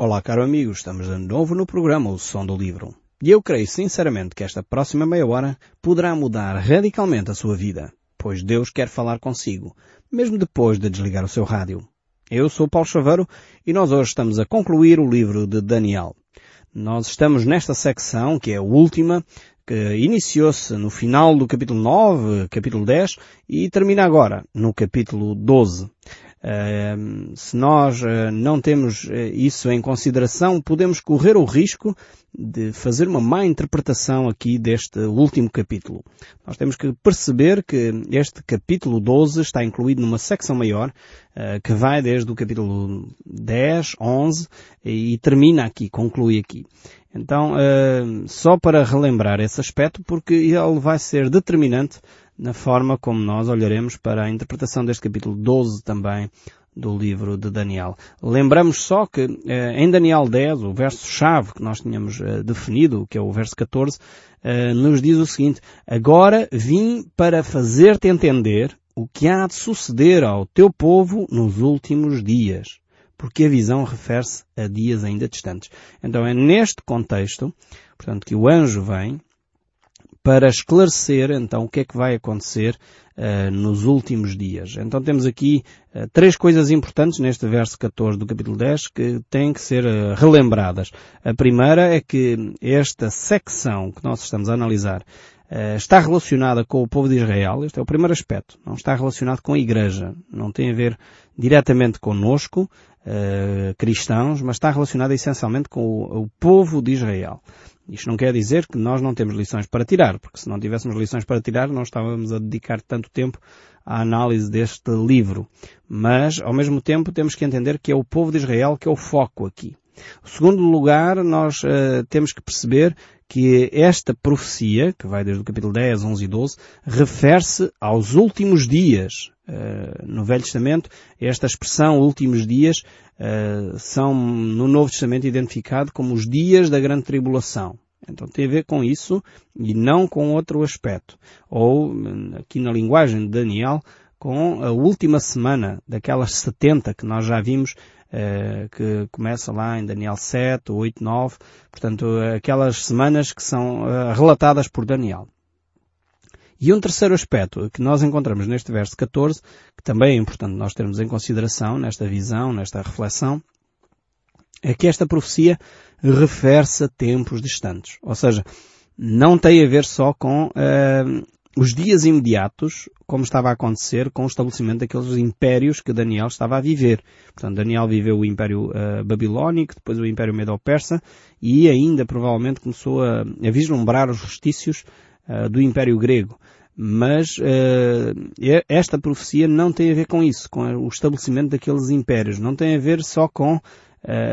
Olá, caro amigo, estamos de novo no programa O Som do Livro. E eu creio sinceramente que esta próxima meia hora poderá mudar radicalmente a sua vida, pois Deus quer falar consigo, mesmo depois de desligar o seu rádio. Eu sou Paulo Chaveiro e nós hoje estamos a concluir o livro de Daniel. Nós estamos nesta secção, que é a última, que iniciou-se no final do capítulo 9, capítulo 10, e termina agora, no capítulo 12. Se nós uh, não temos uh, isso em consideração, podemos correr o risco de fazer uma má interpretação aqui deste último capítulo. Nós temos que perceber que este capítulo 12 está incluído numa secção maior, que vai desde o capítulo 10, 11 e termina aqui, conclui aqui. Então, só para relembrar esse aspecto, porque ele vai ser determinante na forma como nós olharemos para a interpretação deste capítulo 12 também do livro de Daniel. Lembramos só que eh, em Daniel 10, o verso-chave que nós tínhamos eh, definido, que é o verso 14, eh, nos diz o seguinte, Agora vim para fazer-te entender o que há de suceder ao teu povo nos últimos dias, porque a visão refere-se a dias ainda distantes. Então é neste contexto, portanto, que o anjo vem para esclarecer então o que é que vai acontecer uh, nos últimos dias. Então temos aqui uh, três coisas importantes neste verso 14 do capítulo 10 que têm que ser uh, relembradas. A primeira é que esta secção que nós estamos a analisar está relacionada com o povo de Israel. Este é o primeiro aspecto. Não está relacionado com a igreja. Não tem a ver diretamente conosco, cristãos, mas está relacionada essencialmente com o, o povo de Israel. Isto não quer dizer que nós não temos lições para tirar, porque se não tivéssemos lições para tirar, não estávamos a dedicar tanto tempo à análise deste livro. Mas, ao mesmo tempo, temos que entender que é o povo de Israel que é o foco aqui. O segundo lugar, nós uh, temos que perceber que esta profecia, que vai desde o capítulo 10, 11 e 12, refere-se aos últimos dias. Uh, no Velho Testamento, esta expressão últimos dias uh, são no Novo Testamento identificado como os dias da grande tribulação. Então tem a ver com isso e não com outro aspecto. Ou, aqui na linguagem de Daniel, com a última semana daquelas 70 que nós já vimos uh, que começa lá em Daniel 7, 8, 9, portanto aquelas semanas que são uh, relatadas por Daniel. E um terceiro aspecto que nós encontramos neste verso 14, que também é importante nós termos em consideração nesta visão, nesta reflexão, é que esta profecia refere-se a tempos distantes. Ou seja, não tem a ver só com uh, os dias imediatos, como estava a acontecer com o estabelecimento daqueles impérios que Daniel estava a viver. Portanto, Daniel viveu o Império uh, Babilónico, depois o Império Medo-Persa e ainda provavelmente começou a, a vislumbrar os restícios uh, do Império Grego. Mas uh, esta profecia não tem a ver com isso, com o estabelecimento daqueles impérios. Não tem a ver só com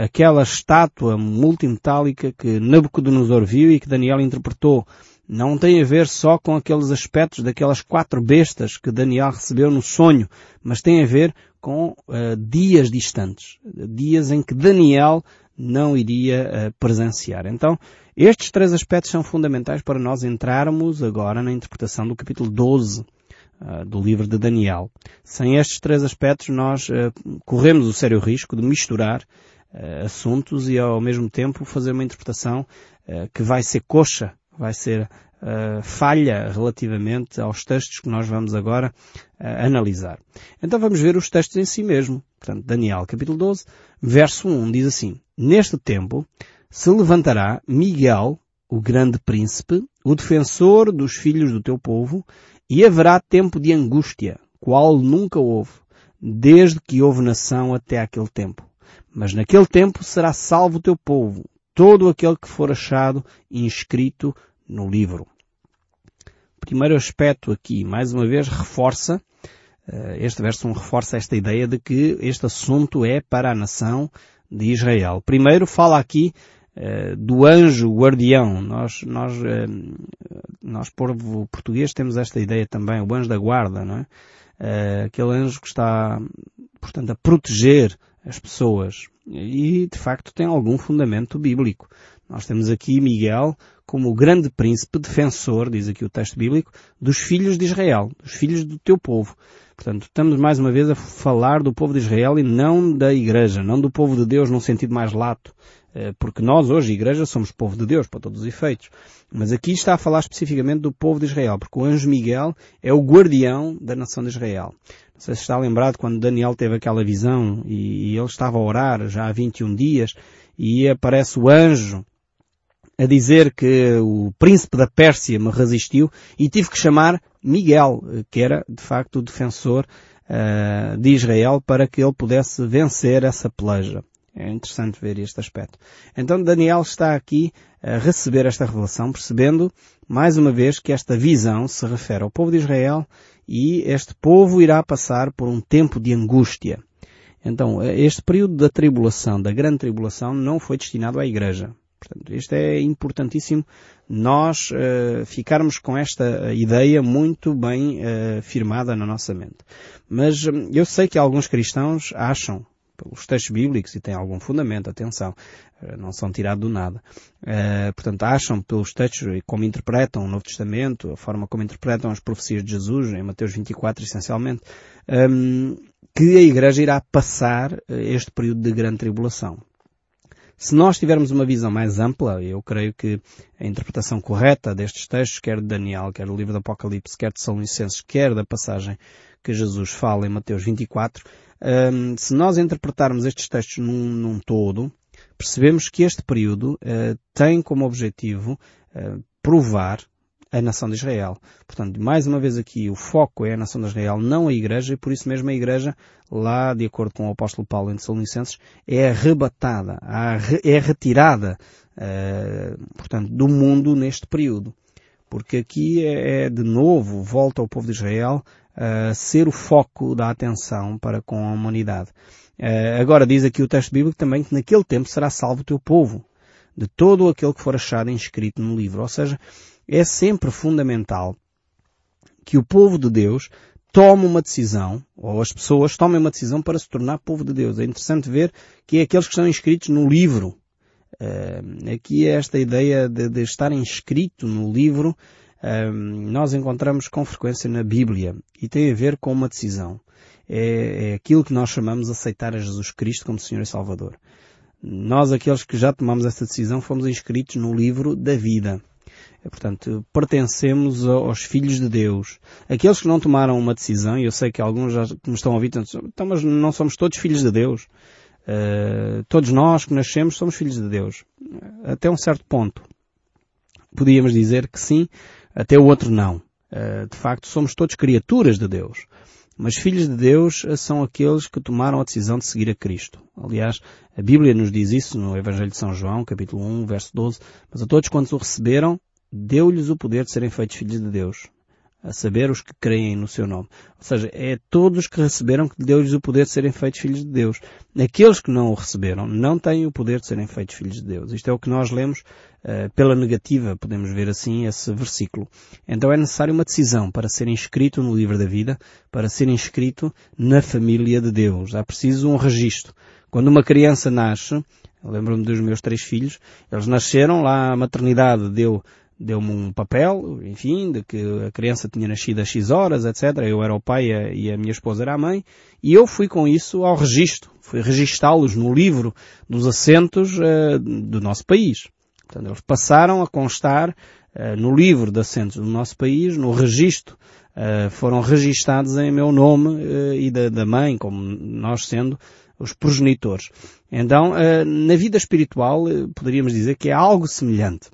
aquela estátua multimetálica que Nabucodonosor viu e que Daniel interpretou. Não tem a ver só com aqueles aspectos daquelas quatro bestas que Daniel recebeu no sonho, mas tem a ver com uh, dias distantes, dias em que Daniel não iria presenciar. Então, estes três aspectos são fundamentais para nós entrarmos agora na interpretação do capítulo 12 uh, ah, do livro de Daniel. Sem estes três aspectos nós uh, corremos o sério risco de misturar uh, assuntos e ao mesmo tempo fazer uma interpretação que vai ser coxa, vai ser falha relativamente aos textos que nós vamos agora analisar. Então vamos ver os textos em si mesmo. Portanto, Daniel capítulo 12, verso 1 diz assim, Neste tempo, se levantará Miguel, o grande príncipe, o defensor dos filhos do teu povo, e haverá tempo de angústia, qual nunca houve, desde que houve nação até aquele tempo. Mas naquele tempo será salvo o teu povo, todo aquele que for achado inscrito no livro. O primeiro aspecto aqui, mais uma vez, reforça, eh, este verso reforça esta ideia de que este assunto é para a nação de Israel. Primeiro fala aqui eh, do anjo guardião. Nós, nós, eh, nós, povo português, temos esta ideia também, o anjo da guarda, não é? Aquele anjo que está, portanto, a proteger as pessoas. E, de facto, tem algum fundamento bíblico. Nós temos aqui Miguel como o grande príncipe defensor, diz aqui o texto bíblico, dos filhos de Israel, dos filhos do teu povo. Portanto, estamos mais uma vez a falar do povo de Israel e não da igreja, não do povo de Deus num sentido mais lato. Eh, porque nós hoje, igreja, somos povo de Deus para todos os efeitos. Mas aqui está a falar especificamente do povo de Israel, porque o anjo Miguel é o guardião da nação de Israel. Não sei se está lembrado quando Daniel teve aquela visão e, ele estava a orar já há 21 dias e aparece o anjo a dizer que o príncipe da Pérsia me resistiu e tive que chamar Miguel, que era de facto o defensor uh, de Israel para que ele pudesse vencer essa peleja. É interessante ver este aspecto. Então Daniel está aqui a receber esta revelação, percebendo mais uma vez que esta visão se refere ao povo de Israel e este povo irá passar por um tempo de angústia. Então, este período da tribulação, da grande tribulação, não foi destinado à igreja. Portanto, isto é importantíssimo nós uh, ficarmos com esta ideia muito bem uh, firmada na nossa mente. Mas um, eu sei que alguns cristãos acham, pelos textos bíblicos, e têm algum fundamento, atenção, uh, não são tirados do nada, portanto, acham pelos textos e como interpretam o Novo Testamento, a forma como interpretam as profecias de Jesus, em Mateus 24 essencialmente, um, que a Igreja irá passar este período de grande tribulação. Se nós tivermos uma visão mais ampla, eu creio que a interpretação correta destes textos, quer de Daniel, quer do livro do Apocalipse, quer de São Licenses, quer da passagem que Jesus fala em Mateus 24, um, se nós interpretarmos estes textos num, num todo, percebemos que este período uh, tem como objetivo uh, provar a nação de Israel. Portanto, mais uma vez aqui, o foco é a nação de Israel, não a igreja, e por isso mesmo a igreja, lá de acordo com o apóstolo Paulo em Tessalonicenses, é arrebatada, é retirada, uh, portanto, do mundo neste período. Porque aqui é, é, de novo, volta ao povo de Israel a ser o foco da atenção para com a humanidade. Uh, agora diz aqui o texto bíblico também que naquele tempo será salvo o teu povo, de todo aquele que for achado inscrito no livro. Ou seja, é sempre fundamental que o povo de Deus tome uma decisão, ou as pessoas tomem uma decisão para se tornar povo de Deus. É interessante ver que é aqueles que estão inscritos no livro. Uh, aqui é esta ideia de, de estar inscrito no livro, uh, nós encontramos com frequência na Bíblia e tem a ver com uma decisão. É, é aquilo que nós chamamos de aceitar a Jesus Cristo como Senhor e Salvador. Nós, aqueles que já tomamos essa decisão, fomos inscritos no livro da vida. É, portanto, pertencemos aos filhos de Deus. Aqueles que não tomaram uma decisão, e eu sei que alguns já me estão a ouvir, então, mas não somos todos filhos de Deus. Uh, todos nós que nascemos somos filhos de Deus. Até um certo ponto. Podíamos dizer que sim, até o outro não. Uh, de facto, somos todos criaturas de Deus. Mas filhos de Deus são aqueles que tomaram a decisão de seguir a Cristo. Aliás, a Bíblia nos diz isso no Evangelho de São João, capítulo 1, verso 12. Mas a todos quantos o receberam, deu-lhes o poder de serem feitos filhos de Deus, a saber os que creem no seu nome. Ou seja, é todos que receberam que deu-lhes o poder de serem feitos filhos de Deus. Aqueles que não o receberam não têm o poder de serem feitos filhos de Deus. Isto é o que nós lemos uh, pela negativa, podemos ver assim esse versículo. Então é necessário uma decisão para ser inscrito no livro da vida, para ser inscrito na família de Deus. Há preciso um registro. Quando uma criança nasce, lembro-me dos meus três filhos, eles nasceram lá, a maternidade deu deu-me um papel, enfim, de que a criança tinha nascido a X horas, etc. Eu era o pai e a minha esposa era a mãe. E eu fui com isso ao registro. Fui registá-los no livro dos assentos uh, do nosso país. Portanto, eles passaram a constar uh, no livro de assentos do nosso país, no registro. Uh, foram registados em meu nome e da, da mãe, como nós sendo os progenitores. Então, na vida espiritual, poderíamos dizer que é algo semelhante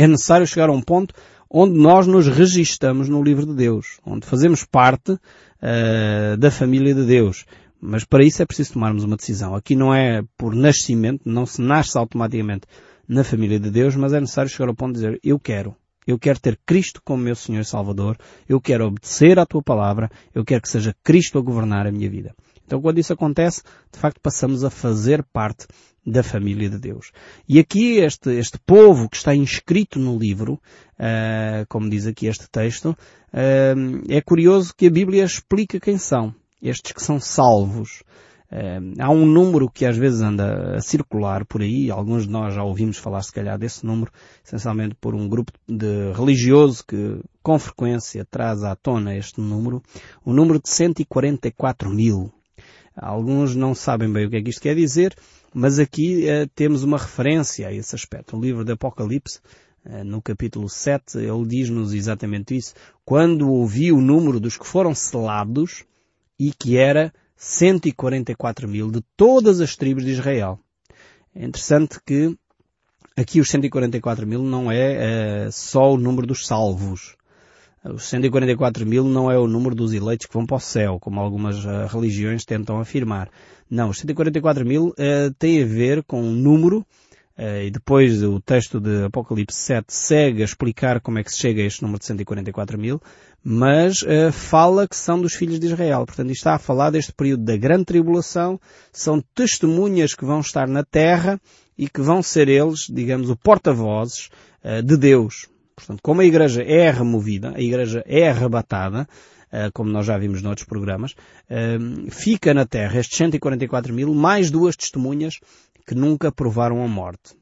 é necessário chegar a um ponto onde nós nos registamos no livro de Deus, onde fazemos parte uh, da família de Deus. Mas para isso é preciso tomarmos uma decisão. Aqui não é por nascimento, não se nasce automaticamente na família de Deus, mas é necessário chegar ao ponto de dizer, eu quero. Eu quero ter Cristo como meu Senhor e Salvador. Eu quero obedecer à tua palavra. Eu quero que seja Cristo a governar a minha vida. Então quando isso acontece, de facto passamos a fazer parte da família de Deus. E aqui este, este povo que está inscrito no livro, uh, como diz aqui este texto, uh, é curioso que a Bíblia explica quem são. Estes que são salvos. há um número que às vezes anda a circular por aí, alguns de nós já ouvimos falar se calhar desse número, essencialmente por um grupo de religioso que com frequência traz à tona este número, o número de 144 mil. Alguns não sabem bem o que é que isto quer dizer, mas aqui uh, temos uma referência a esse aspecto. O livro do Apocalipse, uh, no capítulo 7, ele diz-nos exatamente isso. Quando ouvi o número dos que foram selados, e que era 144 mil de todas as tribos de Israel. É interessante que aqui os 144 mil não é uh, só o número dos salvos. Os 144 mil não é o número dos eleitos que vão para o céu, como algumas uh, religiões tentam afirmar. Não, os 144 mil uh, tem a ver com um número Uh, e depois o texto de Apocalipse 7 segue a explicar como é que se chega a este número de 144 mil, mas fala que são dos filhos de Israel. Portanto, está a falar deste período da grande tribulação, são testemunhas que vão estar na terra e que vão ser eles, digamos, o porta-vozes de Deus. Portanto, como a igreja é removida, a igreja é arrebatada, como nós já vimos noutros programas, fica na terra estes 144 mil, mais duas testemunhas que nunca provaram a morte.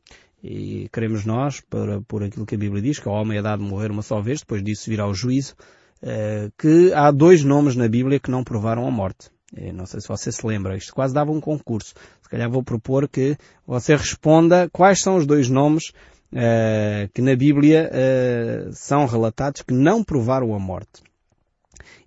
E queremos nós, por, por aquilo que a Bíblia diz, que o homem é dado morrer uma só vez, depois disso virá o juízo, eh, que há dois nomes na Bíblia que não provaram a morte. Não sei se você se lembra, isto quase dava um concurso. Se calhar vou propor que você responda quais são os dois nomes uh, que na Bíblia uh, são relatados que não provaram a morte.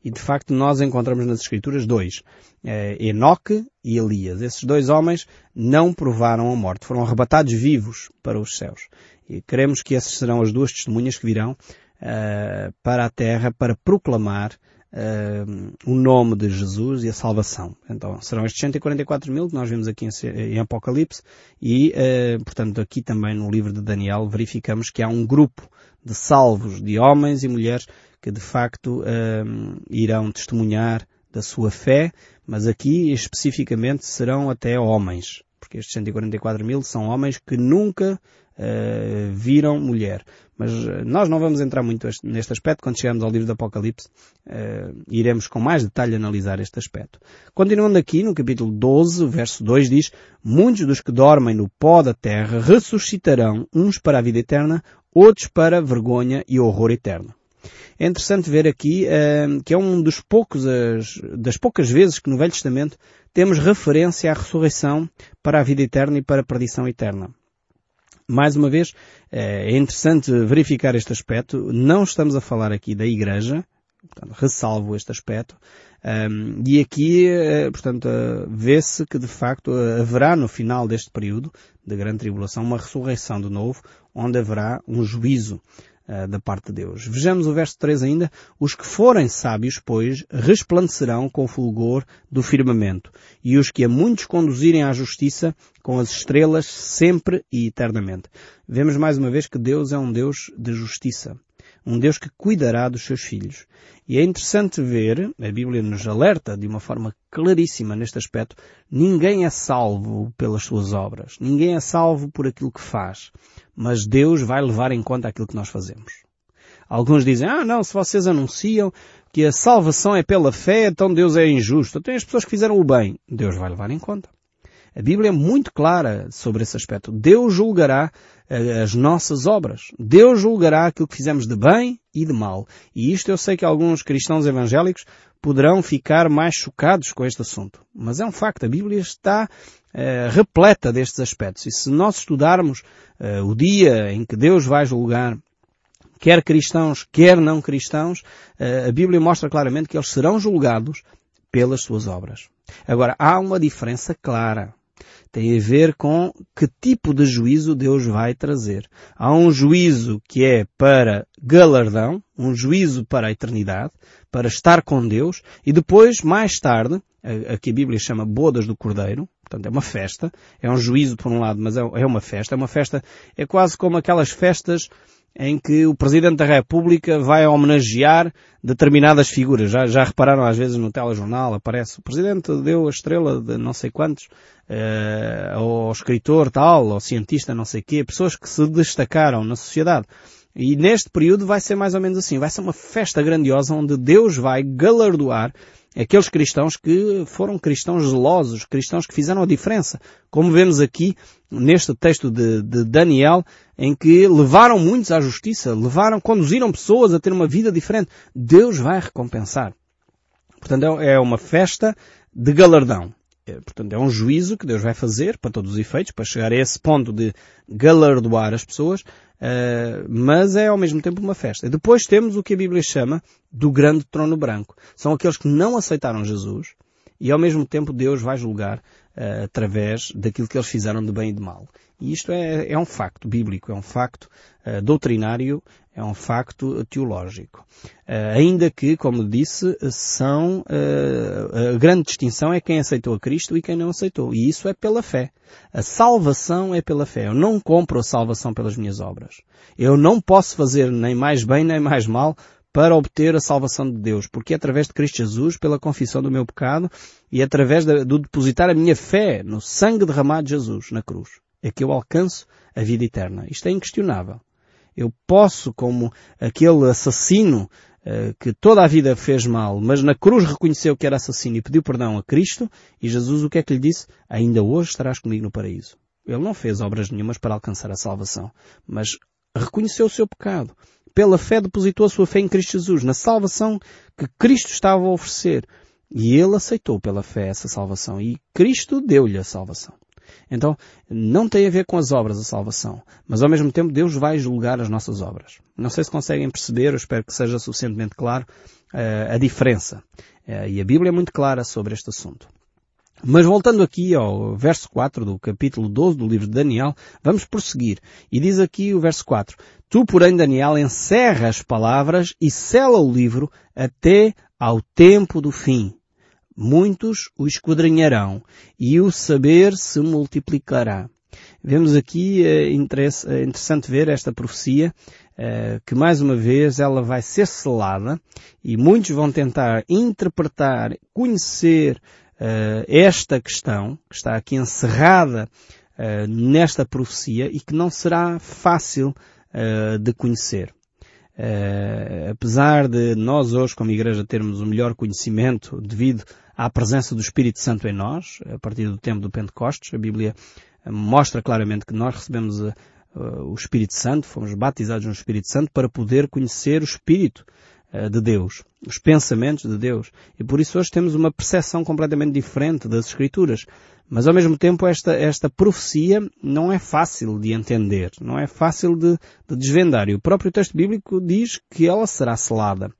E de facto nós encontramos nas Escrituras dois. Eh, Enoque e Elias. Esses dois homens não provaram a morte. Foram arrebatados vivos para os céus. E queremos que essas serão as duas testemunhas que virão uh, para a terra para proclamar uh, o nome de Jesus e a salvação. Então serão estes 144 mil que nós vemos aqui em, em Apocalipse e, uh, portanto, aqui também no livro de Daniel verificamos que há um grupo de salvos de homens e mulheres que de facto um, irão testemunhar da sua fé, mas aqui especificamente serão até homens, porque estes 144 mil são homens que nunca uh, viram mulher. Mas uh, nós não vamos entrar muito neste aspecto, quando chegarmos ao livro do Apocalipse, uh, iremos com mais detalhe analisar este aspecto. Continuando aqui, no capítulo 12, verso 2 diz, Muitos dos que dormem no pó da terra ressuscitarão, uns para a vida eterna, outros para vergonha e horror eterno. É interessante ver aqui uh, que é um dos poucos, as, das poucas vezes que no Velho Testamento temos referência à ressurreição para a vida eterna e para a perdição eterna. Mais uma vez, eh, é interessante verificar este aspecto. Não estamos a falar aqui da Igreja, portanto, ressalvo este aspecto. Um, e aqui, eh, portanto, vê-se que de facto haverá no final deste período de grande tribulação uma ressurreição de novo, onde haverá um juízo uh, da parte de Deus. Vejamos o verso 3 ainda. Os que forem sábios, pois, resplandecerão com o fulgor do firmamento, e os que a muitos conduzirem à justiça com as estrelas sempre e eternamente. Vemos mais uma vez que Deus é um Deus de justiça. Um Deus que cuidará dos seus filhos. E é interessante ver, a Bíblia nos alerta de uma forma claríssima neste aspecto, ninguém é salvo pelas suas obras. Ninguém é salvo por aquilo que faz mas Deus vai levar em conta aquilo que nós fazemos. Alguns dizem, ah não, se vocês anunciam que a salvação é pela fé, então Deus é injusto. Então as pessoas que fizeram o bem, Deus vai levar em conta. A Bíblia é muito clara sobre esse aspecto. Deus julgará eh, as nossas obras. Deus julgará aquilo que fizemos de bem e de mal. E isto eu sei que alguns cristãos evangélicos poderão ficar mais chocados com este assunto. Mas é um facto. A Bíblia está eh, repleta destes aspectos. E se nós estudarmos uh, o dia em que Deus vai julgar quer cristãos, quer não cristãos, a Bíblia mostra claramente que eles serão julgados pelas suas obras. Agora, há uma diferença clara. Tem a ver com que tipo de juízo Deus vai trazer. Há um juízo que é para galardão, um juízo para a eternidade, para estar com Deus, e depois, mais tarde, a, que a Bíblia chama bodas do Cordeiro, Portanto, é uma festa, é um juízo por um lado, mas é, é uma festa. É uma festa, é quase como aquelas festas em que o Presidente da República vai homenagear determinadas figuras. Já, já repararam às vezes no telejornal, aparece o Presidente deu a estrela de não sei quantos, uh, ao escritor tal, ao cientista não sei quê, pessoas que se destacaram na sociedade. E neste período vai ser mais ou menos assim. Vai ser uma festa grandiosa onde Deus vai galardoar aqueles cristãos que foram cristãos zelosos, cristãos que fizeram a diferença. Como vemos aqui neste texto de, de Daniel, em que levaram muitos à justiça, levaram, conduziram pessoas a ter uma vida diferente. Deus vai recompensar. Portanto, é, é uma festa de galardão. É, portanto, é um juízo que Deus vai fazer para todos os efeitos, para chegar a esse ponto de galardoar as pessoas, uh, mas é ao mesmo tempo uma festa. Depois temos o que a Bíblia chama do grande trono branco. São aqueles que não aceitaram Jesus e ao mesmo tempo Deus vai julgar uh, através daquilo que eles fizeram de bem e de mal. E isto é, é um facto bíblico, é um facto uh, doutrinário, é um facto teológico. Uh, ainda que, como disse, são, uh, a grande distinção é quem aceitou a Cristo e quem não aceitou. E isso é pela fé. A salvação é pela fé. Eu não compro a salvação pelas minhas obras. Eu não posso fazer nem mais bem nem mais mal para obter a salvação de Deus, porque é através de Cristo Jesus, pela confissão do meu pecado e através do depositar a minha fé no sangue derramado de Jesus na cruz é que eu alcanço a vida eterna. Isto é inquestionável. Eu posso, como aquele assassino uh, que toda a vida fez mal, mas na cruz reconheceu que era assassino e pediu perdão a Cristo, e Jesus o que é que lhe disse? Ainda hoje estarás comigo no paraíso. Ele não fez obras nenhumas para alcançar a salvação, mas reconheceu o seu pecado. Pela fé depositou a sua fé em Cristo Jesus, na salvação que Cristo estava a oferecer. E ele aceitou pela fé essa salvação. E Cristo deu-lhe a salvação. Então, não tem a ver com as obras a salvação, mas ao mesmo tempo Deus vai julgar as nossas obras. Não sei se conseguem perceber, eu espero que seja suficientemente claro uh, a diferença. Uh, e a Bíblia é muito clara sobre este assunto. Mas voltando aqui ao verso 4 do capítulo 12 do livro de Daniel, vamos prosseguir. E diz aqui o verso 4. Tu, porém, Daniel, encerra as palavras e sela o livro até ao tempo do fim muitos o esquadrinharão e o saber se multiplicará. Vemos aqui, é interessante ver esta profecia, é, que mais uma vez ela vai ser selada e muitos vão tentar interpretar, conhecer esta questão, que está aqui encerrada nesta profecia e que não será fácil de conhecer. Uh, apesar de nós hoje, como igreja, termos o melhor conhecimento devido à presença do Espírito Santo em nós, a partir do tempo do Pentecostes. A Bíblia eh, mostra claramente que nós recebemos uh, o Espírito Santo, fomos batizados no Espírito Santo para poder conhecer o Espírito de Deus, os pensamentos de Deus. E por isso hoje temos uma percepção completamente diferente das Escrituras. Mas ao mesmo tempo esta, esta profecia não é fácil de entender, não é fácil de, de desvendar. E o próprio texto bíblico diz que ela será selada.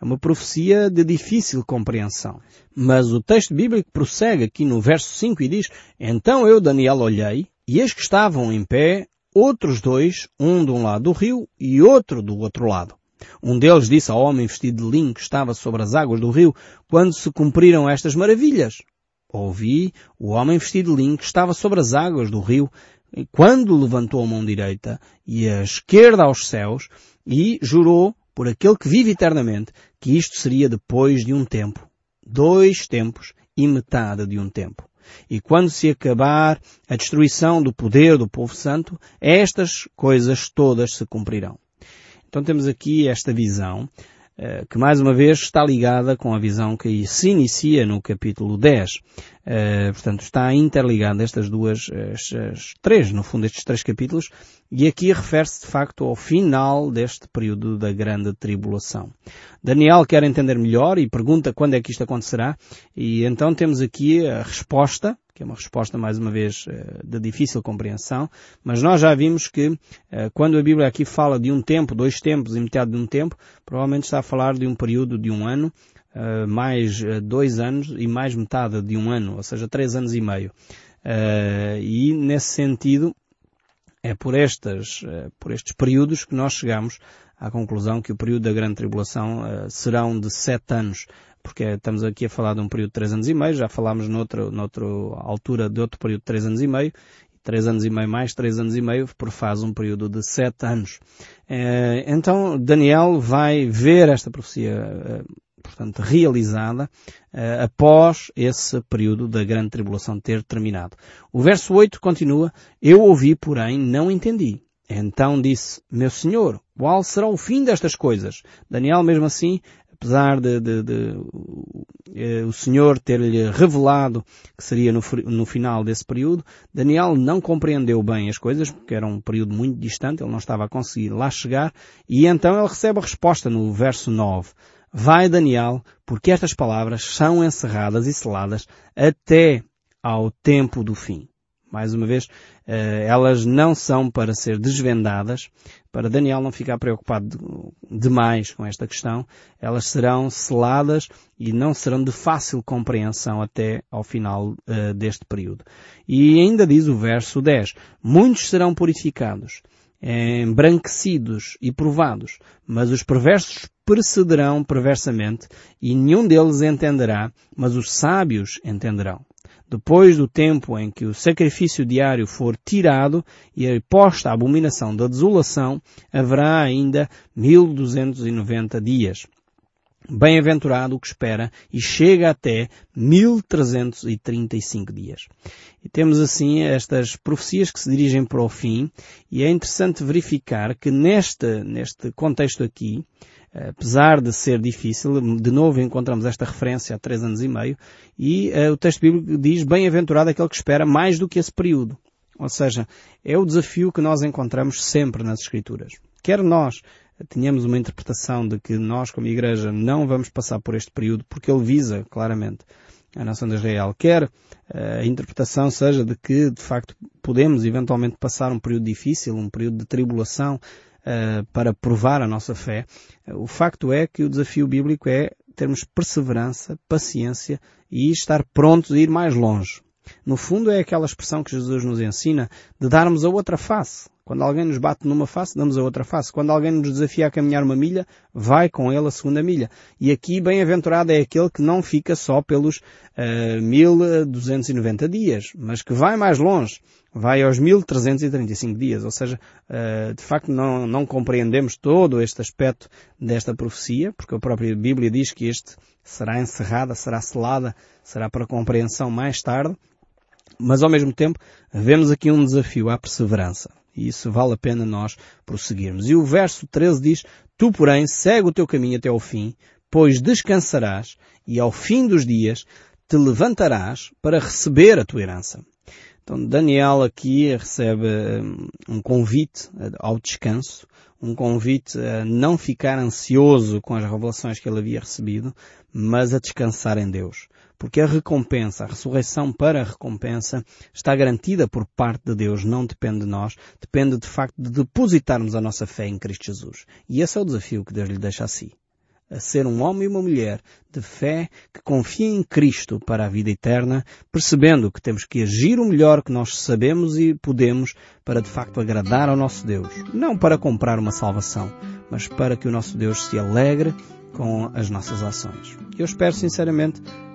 É uma profecia de difícil compreensão. Mas o texto bíblico prossegue aqui no verso 5 e diz, Então eu, Daniel, olhei, e eis que estavam em pé outros dois, um de um lado do rio e outro do outro lado. Um deles disse ao homem vestido de linho que estava sobre as águas do rio, quando se cumpriram estas maravilhas. Ouvi o homem vestido de linho que estava sobre as águas do rio, quando levantou a mão direita e a esquerda aos céus, e jurou por aquele que vive eternamente que isto seria depois de um tempo, dois tempos e metade de um tempo. E quando se acabar a destruição do poder do povo santo, estas coisas todas se cumprirão. Então temos aqui esta visão eh, que mais uma vez está ligada com a visão que se inicia no capítulo 10. Uh, eh, portanto, está interligada estas duas, estas três, no fundo, estes três capítulos, e aqui refere-se de facto ao final deste período da grande tribulação. Daniel quer entender melhor e pergunta quando é que isto acontecerá, e então temos aqui a resposta, que é uma resposta, mais uma vez, eh, de difícil compreensão, mas nós já vimos que eh, quando a Bíblia aqui fala de um tempo, dois tempos e metade de um tempo, provavelmente está a falar de um período de um ano, eh, mais dois anos e mais metade de um ano, ou seja, três anos e meio. E nesse sentido, é por, estas, por estes períodos que nós chegamos à conclusão que o período da grande tribulação serão de sete anos porque estamos aqui a falar de um período de três anos e meio, já falámos noutra, altura de outro período de três anos e meio, três anos e meio mais três anos e meio, por faz um período de sete anos. Eh, então Daniel vai ver esta profecia, eh, portanto, realizada eh, após esse período da grande tribulação ter terminado. O verso 8 continua, eu ouvi, porém, não entendi. Então disse, meu senhor, qual será o fim destas coisas? Daniel, mesmo assim, apesar de, de, de uh, o Senhor ter-lhe revelado que seria no, no, final desse período, Daniel não compreendeu bem as coisas, porque era um período muito distante, ele não estava a conseguir lá chegar, e então ele recebe a resposta no verso 9. Vai Daniel, porque estas palavras são encerradas e seladas até ao tempo do fim. Mais uma vez, eh, elas não são para ser desvendadas, para Daniel não ficar preocupado demais com esta questão, elas serão seladas e não serão de fácil compreensão até ao final uh, deste período. E ainda diz o verso 10, muitos serão purificados, embranquecidos e provados, mas os perversos precederão perversamente e nenhum deles entenderá, mas os sábios entenderão depois do tempo em que o sacrifício diário for tirado e posta a abominação da desolação, haverá ainda 1290 dias. Bem-aventurado o que espera e chega até 1335 dias. E temos assim estas profecias que se dirigem para o fim e é interessante verificar que neste, neste contexto aqui, apesar de ser difícil, de novo encontramos esta referência há três anos e meio, e uh, o texto bíblico diz, bem-aventurado aquele que espera mais do que esse período. Ou seja, é o desafio que nós encontramos sempre nas Escrituras. Quer nós tenhamos uma interpretação de que nós, como Igreja, não vamos passar por este período, porque ele visa, claramente, a nação de Israel. Quer eh, a interpretação seja de que, de facto, podemos eventualmente passar um período difícil, um período de tribulação, uh, para provar a nossa fé. O facto é que o desafio bíblico é termos perseverança, paciência e estar prontos a ir mais longe. No fundo é aquela expressão que Jesus nos ensina de darmos a outra face. Quando alguém nos bate numa face, damos a outra face. Quando alguém nos desafia a caminhar uma milha, vai com ele a segunda milha. E aqui, bem-aventurado é aquele que não fica só pelos uh, 1290 dias, mas que vai mais longe. Vai aos 1335 dias. Ou seja, uh, de facto não, não compreendemos todo este aspecto desta profecia, porque a própria Bíblia diz que este será encerrada, será selada, será para compreensão mais tarde. Mas ao mesmo tempo, vemos aqui um desafio à perseverança. E isso vale a pena nós prosseguirmos. E o verso 13 diz, Tu, porém, segue o teu caminho até ao fim, pois descansarás e ao fim dos dias te levantarás para receber a tua herança. Então Daniel aqui recebe hum, um convite ao descanso, um convite a não ficar ansioso com as revelações que ele havia recebido, mas a descansar em Deus porque a recompensa, a ressurreição para a recompensa, está garantida por parte de Deus, não depende de nós, depende de facto de depositarmos a nossa fé em Cristo Jesus. E esse é o desafio que Deus lhe deixa a si. A ser um homem e uma mulher de fé que confia em Cristo para a vida eterna, percebendo que temos que agir o melhor que nós sabemos e podemos para de facto agradar ao nosso Deus. Não para comprar uma salvação, mas para que o nosso Deus se alegre com as nossas ações. Eu espero sinceramente